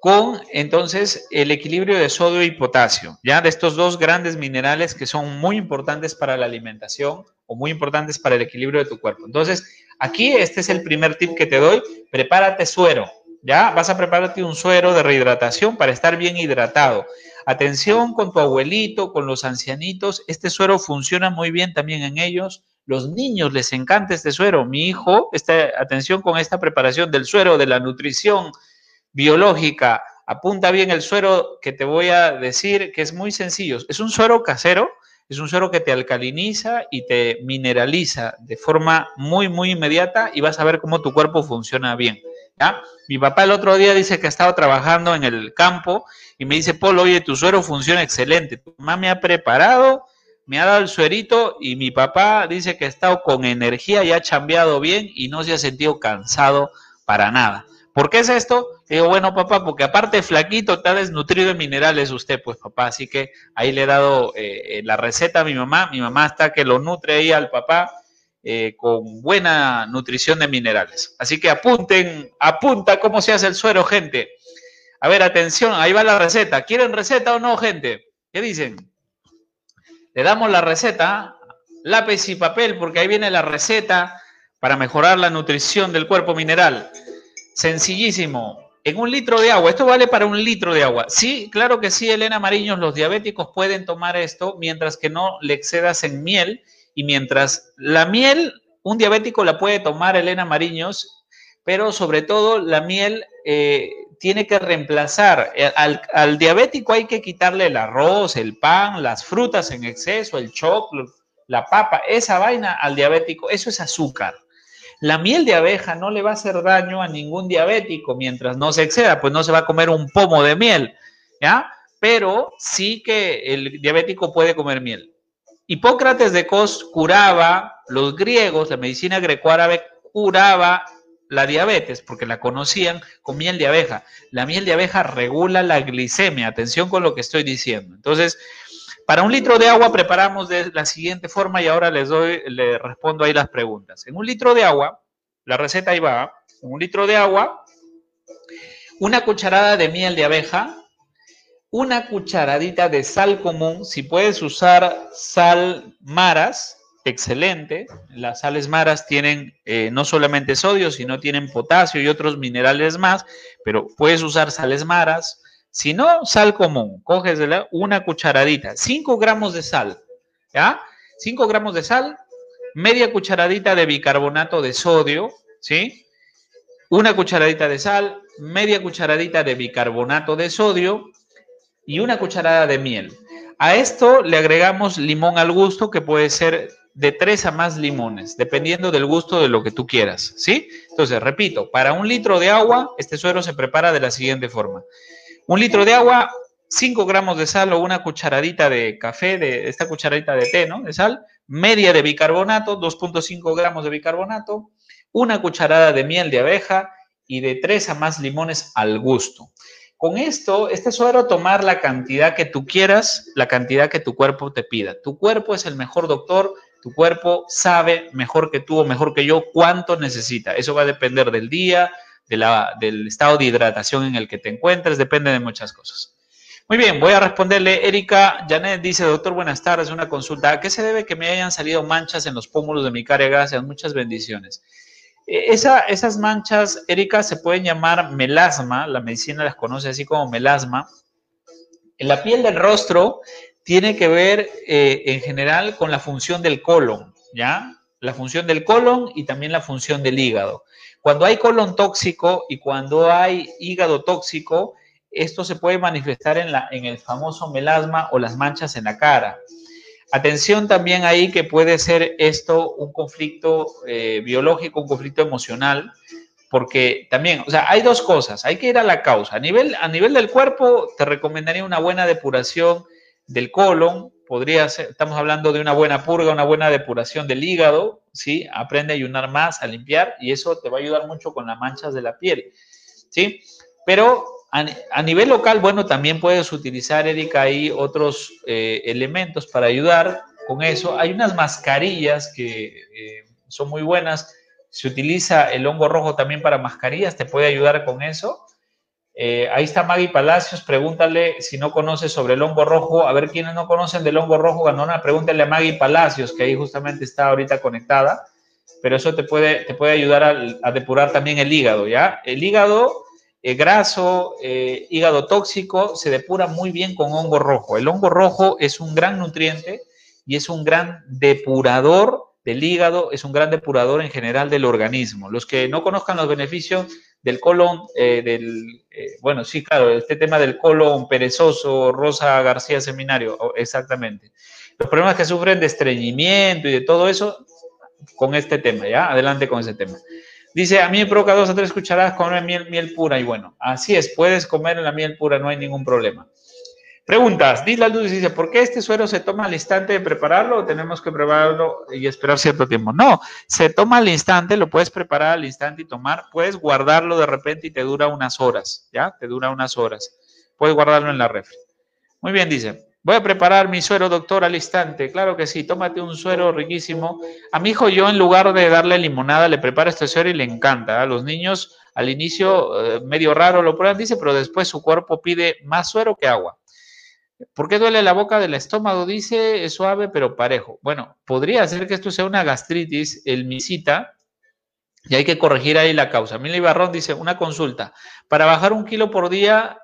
Speaker 1: con entonces el equilibrio de sodio y potasio, ya de estos dos grandes minerales que son muy importantes para la alimentación o muy importantes para el equilibrio de tu cuerpo. Entonces, aquí este es el primer tip que te doy, prepárate suero, ya vas a prepararte un suero de rehidratación para estar bien hidratado. Atención con tu abuelito, con los ancianitos, este suero funciona muy bien también en ellos. Los niños les encanta este suero. Mi hijo, esta, atención con esta preparación del suero, de la nutrición, biológica, apunta bien el suero que te voy a decir, que es muy sencillo. Es un suero casero, es un suero que te alcaliniza y te mineraliza de forma muy, muy inmediata y vas a ver cómo tu cuerpo funciona bien. ¿ya? Mi papá el otro día dice que ha estado trabajando en el campo y me dice, Polo, oye, tu suero funciona excelente. Tu mamá me ha preparado, me ha dado el suerito y mi papá dice que ha estado con energía y ha chambeado bien y no se ha sentido cansado para nada. ¿Por qué es esto? digo, bueno, papá, porque aparte flaquito, está desnutrido en minerales usted, pues papá, así que ahí le he dado eh, eh, la receta a mi mamá, mi mamá está que lo nutre ahí al papá eh, con buena nutrición de minerales. Así que apunten, apunta cómo se hace el suero, gente. A ver, atención, ahí va la receta. ¿Quieren receta o no, gente? ¿Qué dicen? Le damos la receta, lápiz y papel, porque ahí viene la receta para mejorar la nutrición del cuerpo mineral. Sencillísimo. En un litro de agua, esto vale para un litro de agua. Sí, claro que sí, Elena Mariños, los diabéticos pueden tomar esto mientras que no le excedas en miel y mientras la miel, un diabético la puede tomar, Elena Mariños, pero sobre todo la miel eh, tiene que reemplazar. Eh, al, diabético hay que quitarle el arroz, el pan, las frutas en exceso, el chocolate, la papa, esa vaina al diabético, eso es azúcar. La miel de abeja no le va a hacer daño a ningún diabético mientras no se exceda, pues no se va a comer un pomo de miel, ¿ya? Pero sí que el diabético puede comer miel. Hipócrates de Cos curaba, los griegos, la medicina grecoárabe curaba la diabetes, porque la conocían con miel de abeja. La miel de abeja regula la glicemia, atención con lo que estoy diciendo. Entonces, para un litro de agua preparamos de la siguiente forma y ahora les doy, le respondo ahí las preguntas. En un litro de agua, la receta ahí va, en un litro de agua, una cucharada de miel de abeja, una cucharadita de sal común, si puedes usar sal maras, excelente. Las sales maras tienen eh, no solamente sodio, sino tienen potasio y otros minerales más, pero puedes usar sales maras, si no, sal común, coges una cucharadita, 5 gramos de sal, ¿ya? 5 gramos de sal, media cucharadita de bicarbonato de sodio, ¿sí? Una cucharadita de sal, media cucharadita de bicarbonato de sodio y una cucharada de miel. A esto le agregamos limón al gusto, que puede ser de 3 a más limones, dependiendo del gusto de lo que tú quieras, ¿sí? Entonces, repito, para un litro de agua, este suero se prepara de la siguiente forma. Un litro de agua, 5 gramos de sal o una cucharadita de café, de esta cucharadita de té, ¿no? De sal, media de bicarbonato, 2.5 gramos de bicarbonato, una cucharada de miel de abeja y de 3 a más limones al gusto. Con esto, este suero tomar la cantidad que tú quieras, la cantidad que tu cuerpo te pida. Tu cuerpo es el mejor doctor, tu cuerpo sabe mejor que tú o mejor que yo cuánto necesita. Eso va a depender del día, del estado de hidratación en el que te encuentres, depende de muchas cosas. Muy bien, voy a responderle. Erika Janet dice, doctor, buenas tardes, una consulta. ¿A qué se debe que me hayan salido manchas en los pómulos de mi cara? Gracias, muchas bendiciones. E, esa, esas manchas, Erika, se pueden llamar melasma, la medicina las conoce así como melasma. En la piel del rostro tiene que ver eh, en general con la función del colon, ¿ya? La función del colon y también la función del hígado. Cuando hay colon tóxico y cuando hay hígado tóxico, esto se puede manifestar en, la, en el famoso melasma o las manchas en la cara. Atención también ahí que puede ser esto un conflicto eh, biológico, un conflicto emocional, porque también, o sea, hay dos cosas, hay que ir a la causa. A nivel, a nivel del cuerpo, te recomendaría una buena depuración del colon, podría ser, estamos hablando de una buena purga, una buena depuración del hígado, ¿sí? Aprende a ayunar más, a limpiar, y eso te va a ayudar mucho con las manchas de la piel, ¿sí? Pero a, nivel local, bueno, también puedes utilizar, Erika, ahí otros eh, elementos para ayudar con eso. Hay unas mascarillas que eh, son muy buenas. Se utiliza el hongo rojo también para mascarillas, te puede ayudar con eso. Eh, ahí está Maggie Palacios, pregúntale si no conoce sobre el hongo rojo. A ver quiénes no conocen del hongo rojo, Ganona, pregúntale a Maggie Palacios, que ahí justamente está ahorita conectada. Pero eso te puede, te puede ayudar a, depurar también el hígado, ¿ya? El hígado eh, graso, eh, hígado tóxico, se depura muy bien con hongo rojo. El hongo rojo es un gran nutriente y es un gran depurador del hígado, es un gran depurador en general del organismo. Los que no conozcan los beneficios del colon, eh, del, eh, bueno, sí, claro, este tema del colon perezoso, Rosa García Seminario, exactamente. Los problemas que sufren de estreñimiento y de todo eso, con este tema, ¿ya? Adelante con ese tema. Dice, a mí me provoca dos o tres cucharadas con miel, miel pura y bueno, así es, puedes comer la miel pura, no hay ningún problema. Preguntas. Dice la luz dice, ¿por qué este suero se toma al instante de prepararlo o tenemos que prepararlo y esperar cierto tiempo? No, se toma al instante, lo puedes preparar al instante y tomar. Puedes guardarlo de repente y te dura unas horas, ¿ya? Te dura unas horas. Puedes guardarlo en la refri. Muy bien, dice. Voy a preparar mi suero, doctor, al instante. Claro que sí, tómate un suero riquísimo. A mi hijo yo en lugar de darle limonada le preparo este suero y le encanta. A ¿eh? los niños al inicio eh, medio raro lo prueban, dice, pero después su cuerpo pide más suero que agua. ¿Por qué duele la boca del estómago? Dice, es suave pero parejo. Bueno, podría ser que esto sea una gastritis, el misita, y hay que corregir ahí la causa. Mila Ibarrón dice, una consulta. Para bajar un kilo por día,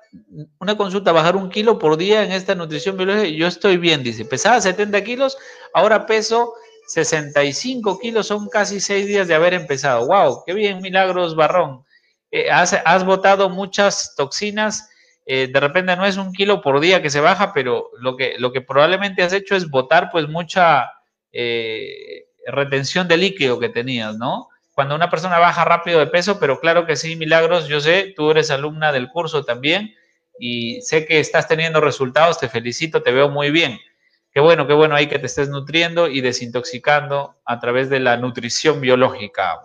Speaker 1: una consulta, bajar un kilo por día en esta nutrición biológica, yo estoy bien, dice. Pesaba 70 kilos, ahora peso 65 kilos, son casi seis días de haber empezado. ¡Wow! ¡Qué bien, Milagros Barrón! Eh, has botado muchas toxinas eh, de repente no es un kilo por día que se baja, pero lo que, lo que probablemente has hecho es botar pues mucha eh, retención de líquido que tenías, ¿no? Cuando una persona baja rápido de peso, pero claro que sí, Milagros, yo sé, tú eres alumna del curso también y sé que estás teniendo resultados, te felicito, te veo muy bien. Qué bueno, qué bueno ahí que te estés nutriendo y desintoxicando a través de la nutrición biológica.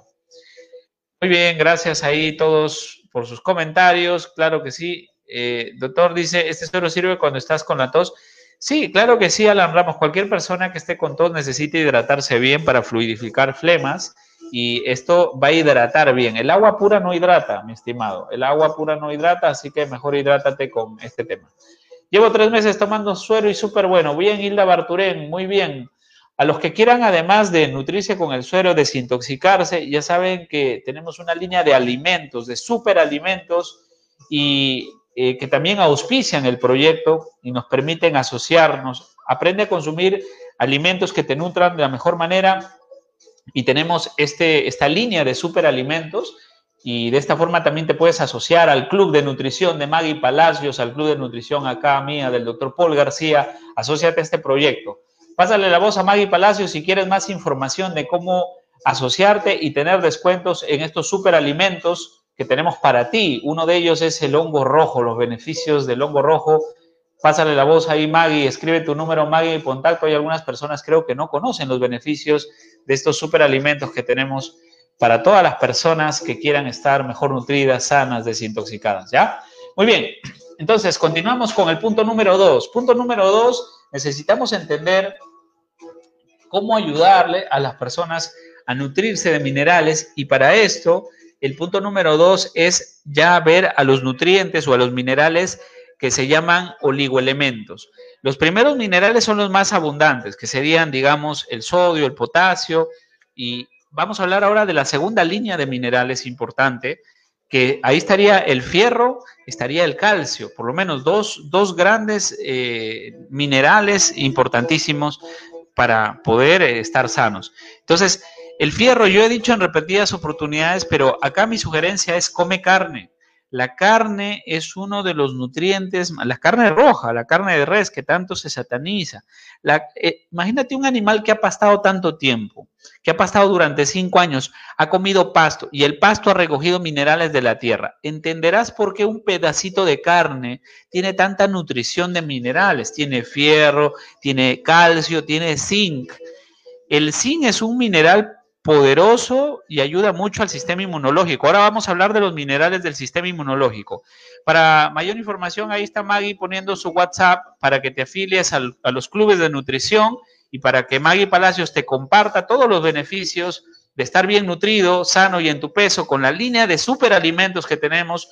Speaker 1: Muy bien, gracias ahí todos por sus comentarios, claro que sí, eh, doctor dice, ¿este suero sirve cuando estás con la tos? Sí, claro que sí, Alan Ramos. Cualquier persona que esté con tos necesita hidratarse bien para fluidificar flemas y esto va a hidratar bien. El agua pura no hidrata, mi estimado. El agua pura no hidrata, así que mejor hidrátate con este tema. Llevo tres meses tomando suero y súper bueno. Bien, Hilda Barturén, muy bien. A los que quieran, además de nutrirse con el suero, desintoxicarse, ya saben que tenemos una línea de alimentos, de superalimentos y eh, que también auspician el proyecto y nos permiten asociarnos. Aprende a consumir alimentos que te nutran de la mejor manera y tenemos este, esta línea de superalimentos y de esta forma también te puedes asociar al club de nutrición de Maggie Palacios, al club de nutrición acá mía del doctor Paul García. Asociate a este proyecto. Pásale la voz a Maggie Palacios si quieres más información de cómo asociarte y tener descuentos en estos superalimentos que tenemos para ti. Uno de ellos es el hongo rojo, los beneficios del hongo rojo. Pásale la voz ahí, Maggie, escribe tu número, Maggie, contacto. Hay algunas personas creo que no conocen los beneficios de estos superalimentos que tenemos para todas las personas que quieran estar mejor nutridas, sanas, desintoxicadas, ¿ya? Muy bien, entonces continuamos con el punto número dos. Punto número dos, necesitamos entender cómo ayudarle a las personas a nutrirse de minerales y para esto el punto número dos es ya ver a los nutrientes o a los minerales que se llaman oligoelementos. Los primeros minerales son los más abundantes, que serían, digamos, el sodio, el potasio, y vamos a hablar ahora de la segunda línea de minerales importante, que ahí estaría el fierro, estaría el calcio, por lo menos dos, dos grandes eh, minerales importantísimos para poder eh, estar sanos. Entonces, el fierro, yo he dicho en repetidas oportunidades, pero acá mi sugerencia es come carne. la carne es uno de los nutrientes, la carne roja, la carne de res que tanto se sataniza. Eh, imagínate un animal que ha pastado tanto tiempo, que ha pastado durante cinco años, ha comido pasto y el pasto ha recogido minerales de la tierra. Entenderás por qué un pedacito de carne tiene tanta nutrición de minerales. Tiene fierro, tiene calcio, tiene zinc. El zinc es un mineral poderoso y ayuda mucho al sistema inmunológico. Ahora vamos a hablar de los minerales del sistema inmunológico. Para mayor información, ahí está Maggie poniendo su WhatsApp para que te afilies a los clubes de nutrición y para que Maggie Palacios te comparta todos los beneficios de estar bien nutrido, sano y en tu peso con la línea de superalimentos que tenemos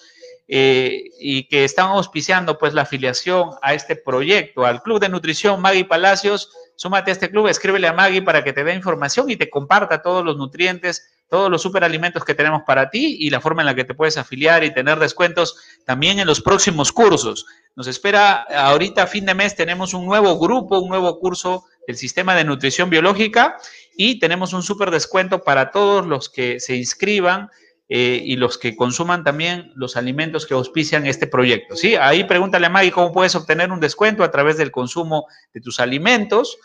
Speaker 1: eh, y que están auspiciando pues la afiliación a este proyecto, al Club de Nutrición Maggie Palacios Súmate a este club, escríbele a Maggie para que te dé información y te comparta todos los nutrientes, todos los superalimentos que tenemos para ti y la forma en la que te puedes afiliar y tener descuentos también en los próximos cursos. Nos espera ahorita a fin de mes tenemos un nuevo grupo, un nuevo curso del sistema de nutrición biológica y tenemos un super descuento para todos los que se inscriban eh, y los que consuman también los alimentos que auspician este proyecto. ¿sí? Ahí pregúntale a Maggie cómo puedes obtener un descuento a través del consumo de tus alimentos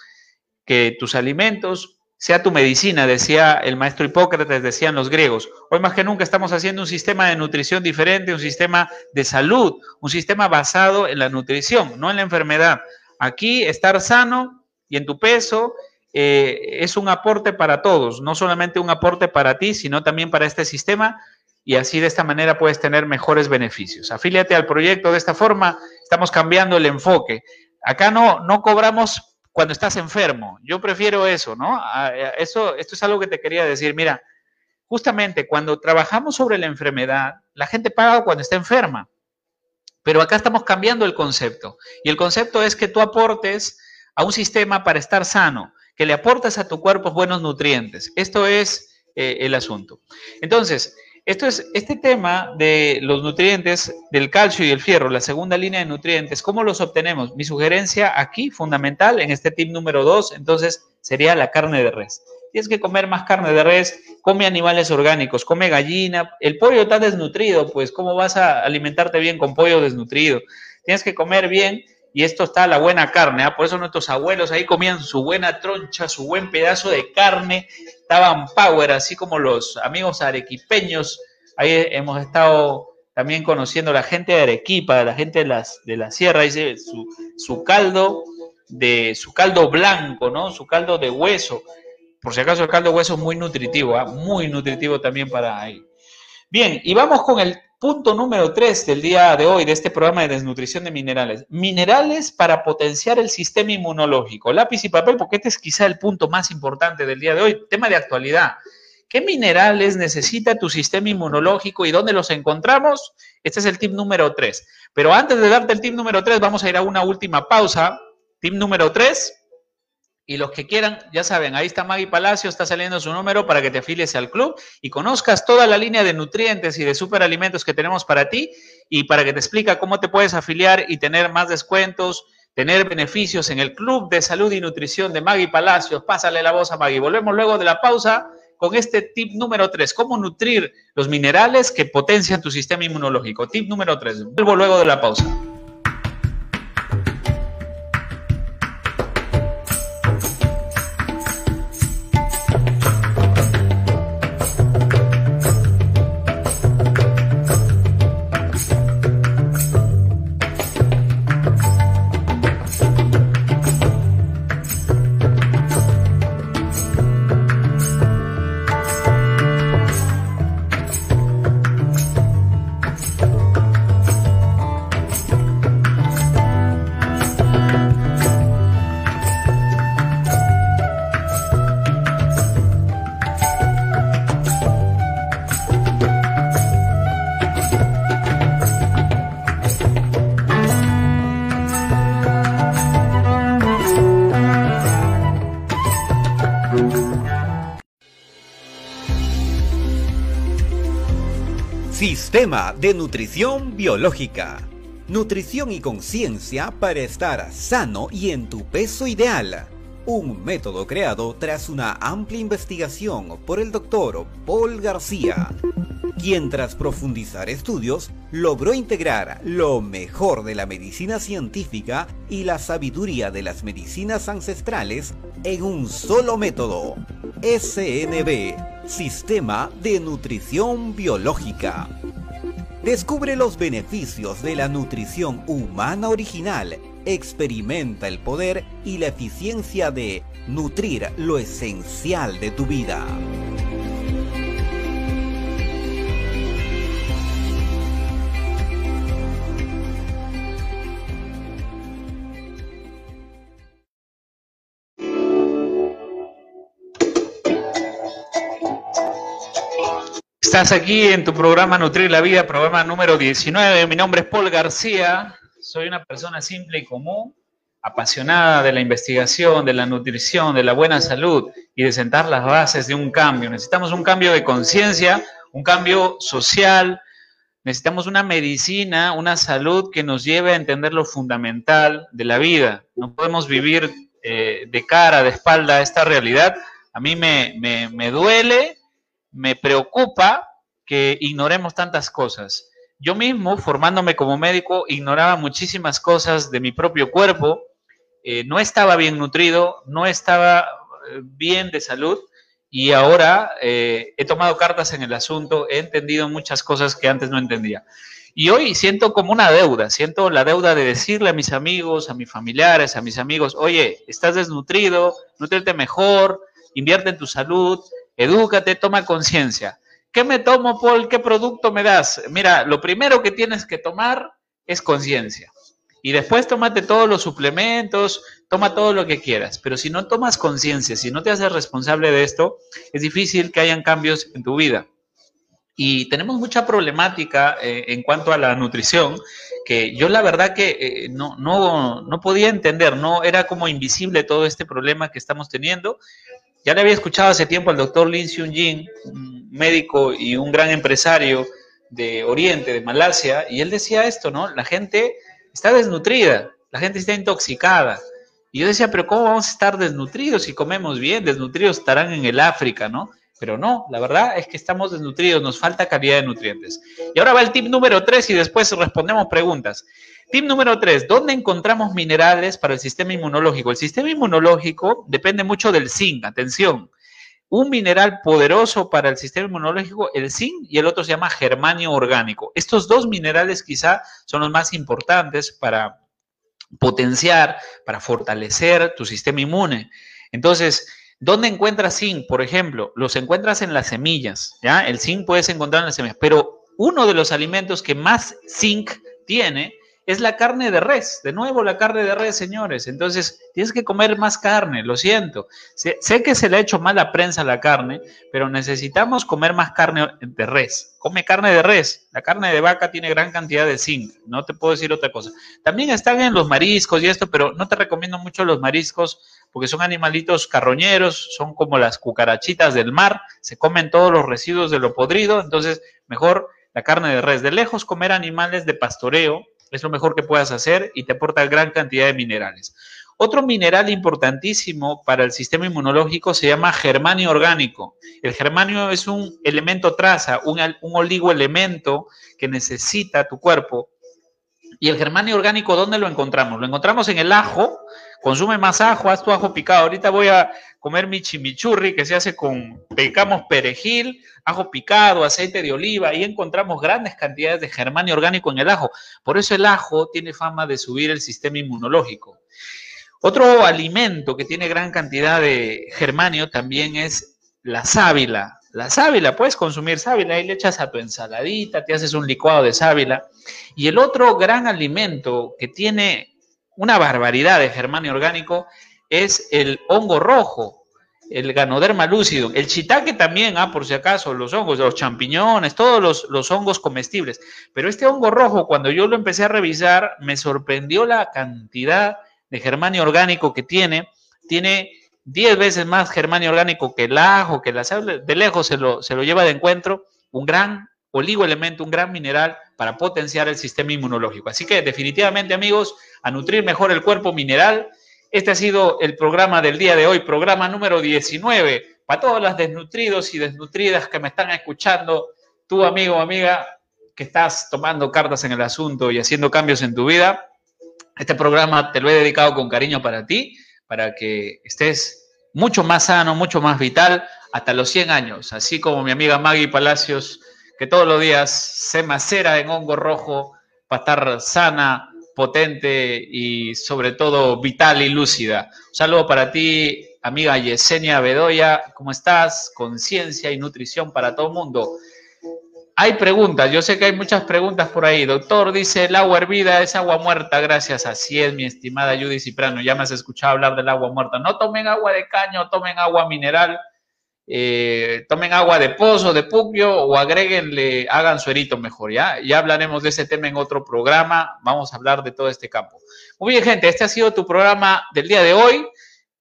Speaker 1: que tus alimentos sea tu medicina, decía el maestro Hipócrates, decían los griegos. Hoy más que nunca estamos haciendo un sistema de nutrición diferente, un sistema de salud, un sistema basado en la nutrición, no en la enfermedad. Aquí estar sano y en tu peso eh, es un aporte para todos, no solamente un aporte para ti, sino también para este sistema y así de esta manera puedes tener mejores beneficios. Afíliate al proyecto de esta forma, estamos cambiando el enfoque. Acá no, no cobramos cuando estás enfermo. Yo prefiero eso, ¿no? Eso, esto es algo que te quería decir. Mira, justamente cuando trabajamos sobre la enfermedad, la gente paga cuando está enferma. Pero acá estamos cambiando el concepto. Y el concepto es que tú aportes a un sistema para estar sano, que le aportes a tu cuerpo buenos nutrientes. Esto es eh, el asunto. Entonces, esto es, este tema de los nutrientes, del calcio y el fierro, la segunda línea de nutrientes, ¿cómo los obtenemos? Mi sugerencia aquí, fundamental, en este tip número dos, entonces, sería la carne de res. Tienes que comer más carne de res, come animales orgánicos, come gallina. El pollo está desnutrido, pues, ¿cómo vas a alimentarte bien con pollo desnutrido? Tienes que comer bien y esto está la buena carne. ¿ah? Por eso nuestros abuelos ahí comían su buena troncha, su buen pedazo de carne estaban power, así como los amigos arequipeños. Ahí hemos estado también conociendo la gente de Arequipa, la gente de, las, de la sierra, dice su, su caldo de su caldo blanco, ¿no? Su caldo de hueso. Por si acaso el caldo de hueso es muy nutritivo, ¿ah? muy nutritivo también para ahí. Bien, y vamos con el punto número 3 del día de hoy, de este programa de desnutrición de minerales. Minerales para potenciar el sistema inmunológico. Lápiz y papel, porque este es quizá el punto más importante del día de hoy, tema de actualidad. ¿Qué minerales necesita tu sistema inmunológico y dónde los encontramos? Este es el tip número 3. Pero antes de darte el tip número 3, vamos a ir a una última pausa. Tip número 3, y los que quieran, ya saben, ahí está Maggie Palacio, está saliendo su número para que te afilies al club y conozcas toda la línea de nutrientes y de superalimentos que tenemos para ti y para que te explica cómo te puedes afiliar y tener más descuentos, tener beneficios en el Club de Salud y Nutrición de Maggie Palacios. Pásale la voz a Maggie. Volvemos luego de la pausa con este tip número 3, cómo nutrir los minerales que potencian tu sistema inmunológico. Tip número 3. Vuelvo luego de la pausa.
Speaker 2: Sistema de Nutrición Biológica. Nutrición y conciencia para estar sano y en tu peso ideal. Un método creado tras una amplia investigación por el doctor Paul García. quien tras profundizar estudios logró integrar lo mejor de la medicina científica y la sabiduría de las medicinas ancestrales en un solo método, SNB, Sistema de Nutrición Biológica. Descubre los beneficios de la nutrición humana original, experimenta el poder y la eficiencia de nutrir lo esencial de tu vida.
Speaker 1: Estás aquí en tu programa Nutrir la Vida, programa número 19. Mi nombre es Paul García. Soy una persona simple y común, apasionada de la investigación, de la nutrición, de la buena salud y de sentar las bases de un cambio. Necesitamos un cambio de conciencia, un cambio social. Necesitamos una medicina, una salud que nos lleve a entender lo fundamental de la vida. No podemos vivir eh, de cara, de espalda a esta realidad. A mí me, me, me duele me preocupa que ignoremos tantas cosas. Yo mismo, formándome como médico, ignoraba muchísimas cosas de mi propio cuerpo, eh, no estaba bien nutrido, no estaba eh, bien de salud y ahora eh, he tomado cartas en el asunto, he entendido muchas cosas que antes no entendía. Y hoy siento como una deuda, siento la deuda de decirle a mis amigos, a mis familiares, a mis amigos, oye, estás desnutrido, nutrete mejor, invierte en tu salud, Edúcate, toma conciencia. ¿Qué me tomo, Paul? ¿Qué producto me das? Mira, lo primero que tienes que tomar es conciencia. Y después tómate todos los suplementos, toma todo lo que quieras. Pero si no tomas conciencia, si no te haces responsable de esto, es difícil que hayan cambios en tu vida. Y tenemos mucha problemática eh, en cuanto a la nutrición, que yo la verdad que eh, no, no, no podía entender, no era como invisible todo este problema que estamos teniendo. Ya le había escuchado hace tiempo al doctor Lin Seung Jin, un médico y un gran empresario de Oriente, de Malasia, y él decía esto, ¿no? La gente está desnutrida, la gente está intoxicada. Y yo decía, pero ¿cómo vamos a estar desnutridos si comemos bien? Desnutridos estarán en el África, ¿no? Pero no, la verdad es que estamos desnutridos, nos falta calidad de nutrientes. Y ahora va el tip número 3 y después respondemos preguntas. Tip número 3, ¿dónde encontramos minerales para el sistema inmunológico? El sistema inmunológico depende mucho del zinc, atención. Un mineral poderoso para el sistema inmunológico, el zinc, y el otro se llama germanio orgánico. Estos dos minerales quizá son los más importantes para potenciar, para fortalecer tu sistema inmune. Entonces, ¿Dónde encuentras zinc? Por ejemplo, los encuentras en las semillas, ¿ya? El zinc puedes encontrar en las semillas, pero uno de los alimentos que más zinc tiene es la carne de res. De nuevo, la carne de res, señores. Entonces, tienes que comer más carne, lo siento. Sé, que se le ha hecho mala prensa la carne, pero necesitamos comer más carne de res. Come carne de res. La carne de vaca tiene gran cantidad de zinc. No te puedo decir otra cosa. También están en los mariscos y esto, pero no te recomiendo mucho los mariscos porque son animalitos carroñeros, son como las cucarachitas del mar, se comen todos los residuos de lo podrido. Entonces, mejor la carne de res. De lejos, comer animales de pastoreo es lo mejor que puedas hacer y te aporta gran cantidad de minerales. Otro mineral importantísimo para el sistema inmunológico se llama germanio orgánico. El germanio es un elemento traza, un, un oligoelemento que necesita tu cuerpo. Y el germanio orgánico, ¿dónde lo encontramos? Lo encontramos en el ajo, consume más ajo, haz tu ajo picado. Ahorita voy a comer mi chimichurri que se hace con, pecamos perejil, ajo picado, aceite de oliva y encontramos grandes cantidades de germanio orgánico en el ajo. Por eso el ajo tiene fama de subir el sistema inmunológico. Otro alimento que tiene gran cantidad de germanio también es la sábila. La sábila, puedes consumir sábila y le echas a tu ensaladita, te haces un licuado de sábila. Y el otro gran alimento que tiene una barbaridad de germanio orgánico es el hongo rojo, el ganoderma lúcido, el chitaque también, ah, por si acaso, los hongos, los champiñones, todos los, hongos comestibles. Pero este hongo rojo, cuando yo lo empecé a revisar, me sorprendió la cantidad de germanio orgánico que tiene. Tiene 10 veces más germanio orgánico que el ajo, que la sal, de lejos se lo, se lo lleva de encuentro, un gran oligoelemento, un gran mineral para potenciar el sistema inmunológico. Así que definitivamente amigos, a nutrir mejor el cuerpo mineral. Este ha sido el programa del día de hoy, programa número 19. Para todos los desnutridos y desnutridas que me están escuchando, tú amigo o amiga que estás tomando cartas en el asunto y haciendo cambios en tu vida, este programa te lo he dedicado con cariño para ti, para que estés mucho más sano, mucho más vital hasta los 100 años, así como mi amiga Maggie Palacios, que todos los días se macera en hongo rojo para estar sana, potente y sobre todo vital y lúcida. Un saludo para ti, amiga Yesenia Bedoya, ¿cómo estás? Conciencia y nutrición para todo el mundo. Hay preguntas, yo sé que hay muchas preguntas por ahí. Doctor, dice, el agua hervida es agua muerta, gracias. Así es, mi estimada Judy Ciprano, ya me has escuchado hablar del agua muerta. No tomen agua de caño, tomen agua mineral, eh, tomen agua de pozo, de puquio o agréguenle, hagan suerito mejor, ¿ya? Ya hablaremos de ese tema en otro programa, vamos a hablar de todo este campo. Muy bien, gente, este ha sido tu programa del día de hoy,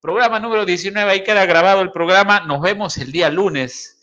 Speaker 1: programa número 19, ahí queda grabado el programa, nos vemos el día lunes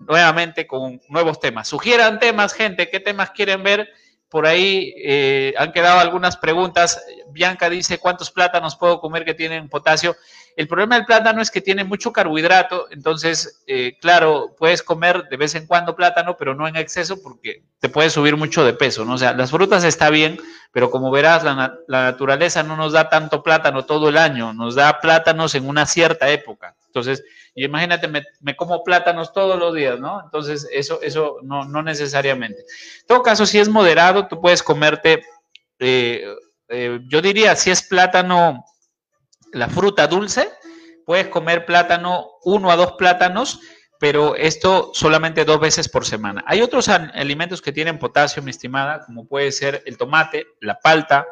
Speaker 1: nuevamente con nuevos temas. Sugieran temas, gente, ¿qué temas quieren ver? Por ahí eh, han quedado algunas preguntas. Bianca dice, ¿cuántos plátanos puedo comer que tienen potasio? El problema del plátano es que tiene mucho carbohidrato, entonces, eh, claro, puedes comer de vez en cuando plátano, pero no en exceso porque te puede subir mucho de peso, ¿no? O sea, las frutas está bien, pero como verás, la, naturaleza no nos da tanto plátano todo el año, nos da plátanos en una cierta época. Entonces, imagínate, me, como plátanos todos los días, ¿no? Entonces, eso, eso no, no necesariamente. En todo caso, si es moderado, tú puedes comerte, eh, eh, yo diría, si es plátano, la fruta dulce, puedes comer plátano, uno a dos plátanos, pero esto solamente dos veces por semana. Hay otros alimentos que tienen potasio, mi estimada, como puede ser el tomate, la palta,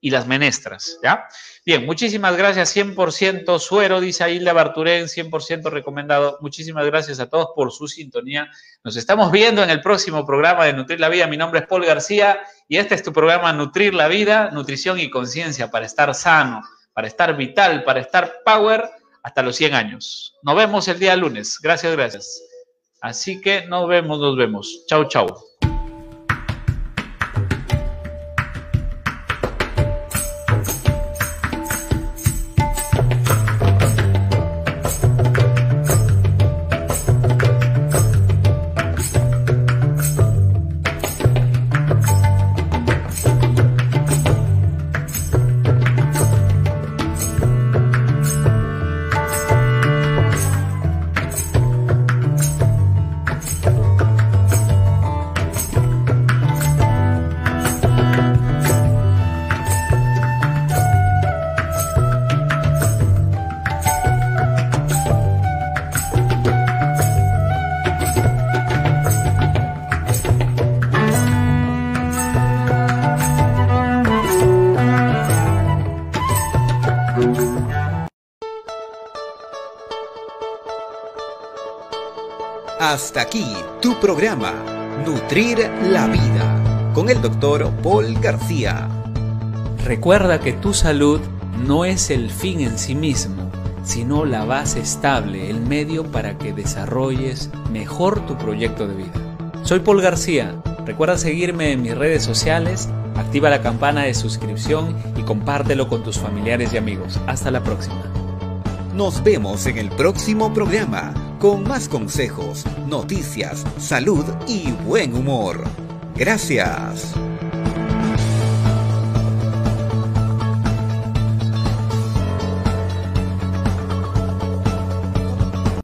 Speaker 1: y las menestras, ¿ya? Bien, muchísimas gracias, 100% suero, dice Hilda Barturén, 100% recomendado. Muchísimas gracias a todos por su sintonía. Nos estamos viendo en el próximo programa de Nutrir la Vida. Mi nombre es Paul García y este es tu programa Nutrir la Vida, nutrición y conciencia para estar sano, para estar vital, para estar power hasta los 100 años. Nos vemos el día lunes. Gracias, gracias. Así que nos vemos, nos vemos. Chau, chau.
Speaker 2: Hasta aquí tu programa, Nutrir la Vida, con el doctor Paul García.
Speaker 3: Recuerda que tu salud no es el fin en sí mismo, sino la base estable, el medio para que desarrolles mejor tu proyecto de vida. Soy Paul García. Recuerda seguirme en mis redes sociales, activa la campana de suscripción y compártelo con tus familiares y amigos. Hasta la próxima.
Speaker 2: Nos vemos en el próximo programa con más consejos, noticias, salud y buen humor. Gracias.